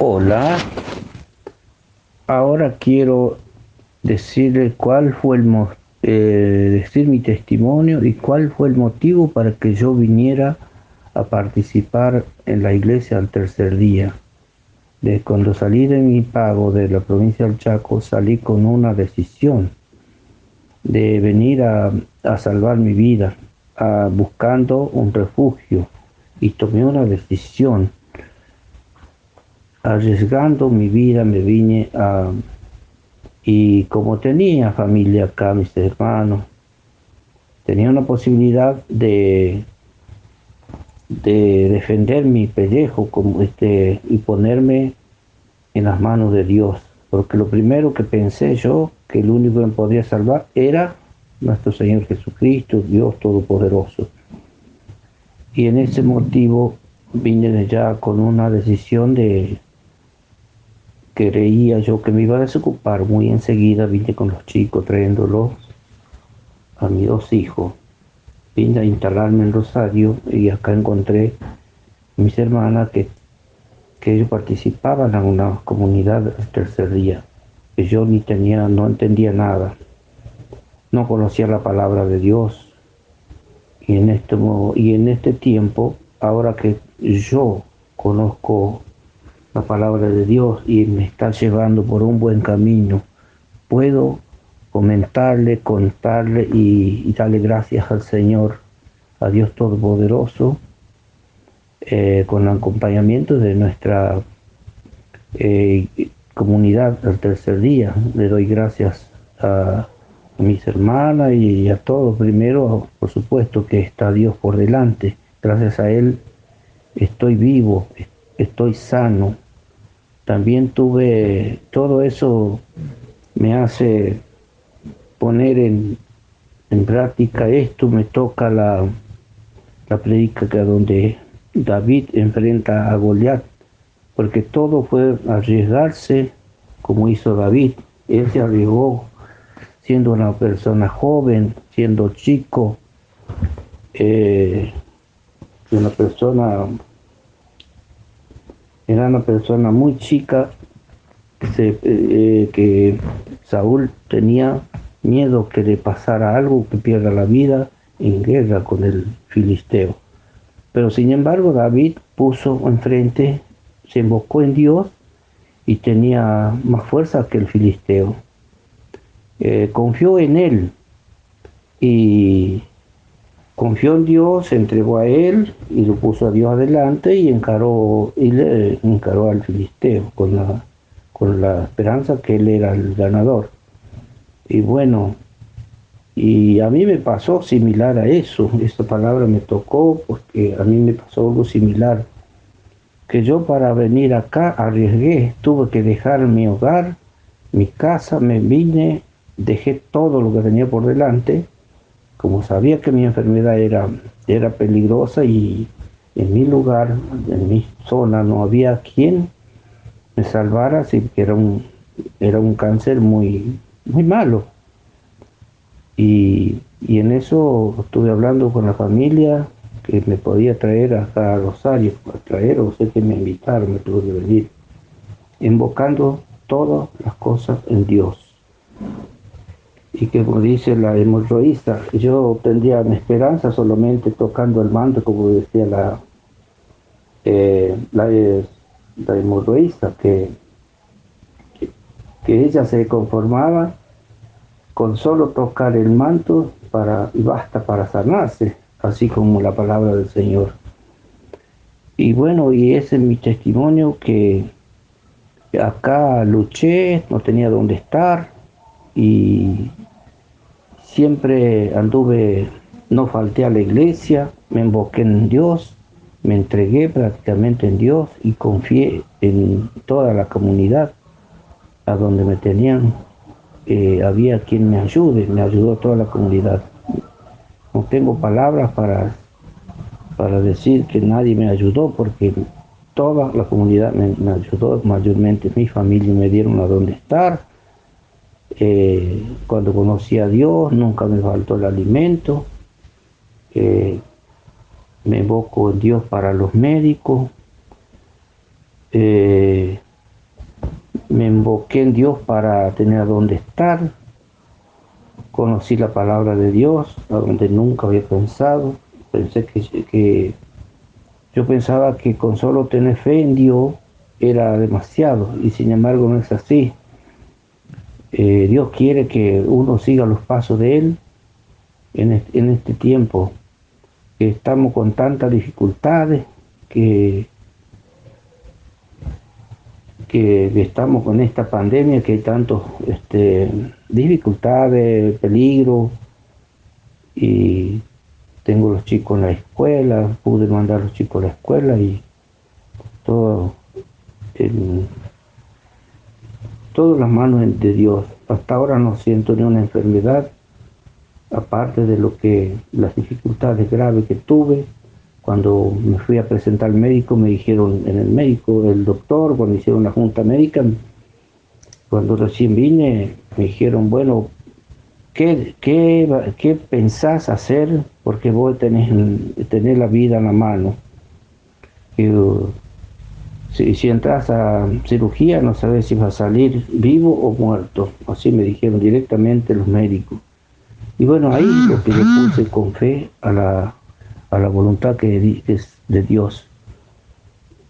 Hola, ahora quiero decirle cuál fue el eh, decir mi testimonio y cuál fue el motivo para que yo viniera a participar en la iglesia al tercer día. De cuando salí de mi pago de la provincia del Chaco, salí con una decisión de venir a, a salvar mi vida, a, buscando un refugio, y tomé una decisión arriesgando mi vida me vine a... Y como tenía familia acá, mis hermanos, tenía una posibilidad de, de defender mi pellejo como este, y ponerme en las manos de Dios. Porque lo primero que pensé yo, que el único que me podía salvar era nuestro Señor Jesucristo, Dios Todopoderoso. Y en ese motivo vine ya con una decisión de creía yo que me iba a desocupar muy enseguida, vine con los chicos trayéndolos a mis dos hijos. Vine a instalarme en Rosario y acá encontré mis hermanas que, que ellos participaban en una comunidad el tercer día, que yo ni tenía, no entendía nada, no conocía la palabra de Dios. Y en este, y en este tiempo, ahora que yo conozco la palabra de Dios y me está llevando por un buen camino, puedo comentarle, contarle y, darle gracias al Señor, a Dios Todopoderoso, eh, con el acompañamiento de nuestra eh, comunidad del tercer día. Le doy gracias a, mis hermanas y a todos. Primero, por supuesto, que está Dios por delante. Gracias a Él estoy vivo, estoy sano. También tuve, todo eso me hace poner en, práctica esto, me toca la, la predica donde David enfrenta a Goliat, porque todo fue arriesgarse como hizo David. Él se arriesgó siendo una persona joven, siendo chico, eh, una persona era una persona muy chica eh, que Saúl tenía miedo que le pasara algo, que pierda la vida en guerra con el filisteo. Pero sin embargo David puso enfrente, se invocó en Dios y tenía más fuerza que el filisteo. Eh, confió en él y confió en Dios, se entregó a él y lo puso a Dios adelante y encaró, y le encaró al filisteo con la, con la esperanza que él era el ganador. Y bueno, y a mí me pasó similar a eso, esta palabra me tocó porque a mí me pasó algo similar, que yo para venir acá arriesgué, tuve que dejar mi hogar, mi casa, me vine, dejé todo lo que tenía por delante, como sabía que mi enfermedad era, era peligrosa y en mi lugar, en mi zona, no había quien me salvara, así era un, era un cáncer muy, muy malo. Y, en eso estuve hablando con la familia que me podía traer acá a Rosario, traer, o sé que me invitaron, me tuve que venir, invocando todas las cosas en Dios y que como dice la hemorroísta, yo tendría mi esperanza solamente tocando el manto, como decía la, eh, la, hemorroísta, que, que, ella se conformaba con solo tocar el manto para, y basta para sanarse, así como la palabra del Señor. Y bueno, y ese es mi testimonio que acá luché, no tenía dónde estar y Siempre anduve, no falté a la iglesia, me invoqué en Dios, me entregué prácticamente en Dios y confié en toda la comunidad a donde me tenían. Eh, había quien me ayude, me ayudó toda la comunidad. No tengo palabras para, para decir que nadie me ayudó porque toda la comunidad me, me ayudó, mayormente mi familia me dieron a dónde estar cuando conocí a Dios nunca me faltó el alimento. Eh, me invoco en Dios para los médicos. Eh, me invoqué en Dios para tener dónde estar, conocí la palabra de Dios, a donde nunca había pensado, pensé que, que yo pensaba que con solo tener fe en Dios era demasiado y sin embargo no es así. Eh, Dios quiere que uno siga los pasos de Él en este, tiempo que estamos con tantas dificultades, que, que estamos con esta pandemia, que hay tantas este, dificultades, peligro, y tengo los chicos en la escuela, pude mandar a los chicos a la escuela y todo en todas las manos de Dios. Hasta ahora no siento ni una enfermedad, aparte de lo que las dificultades graves que tuve. Cuando me fui a presentar al médico, me dijeron en el médico, el doctor, cuando hicieron la junta médica, cuando recién vine, me dijeron, bueno, ¿qué, qué, qué pensás hacer? Porque vos tenés, tenés la vida en la mano. Y, si, si entras a cirugía, no sabes si vas a salir vivo o muerto. Así me dijeron directamente los médicos. Y bueno, ahí lo que le puse con fe a la, a la voluntad que es de Dios.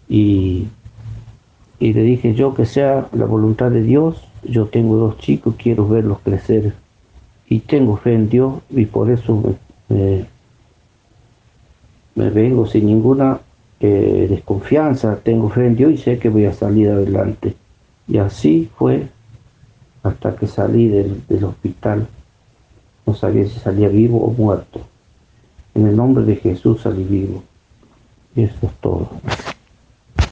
Y, y le dije yo que sea la voluntad de Dios, yo tengo dos chicos, quiero verlos crecer. Y tengo fe en Dios y por eso me, me, vengo sin ninguna eh, desconfianza, tengo fe en Dios y sé que voy a salir adelante. Y así fue hasta que salí del, del hospital. No sabía si salía vivo o muerto. En el nombre de Jesús salí vivo. Y eso es todo.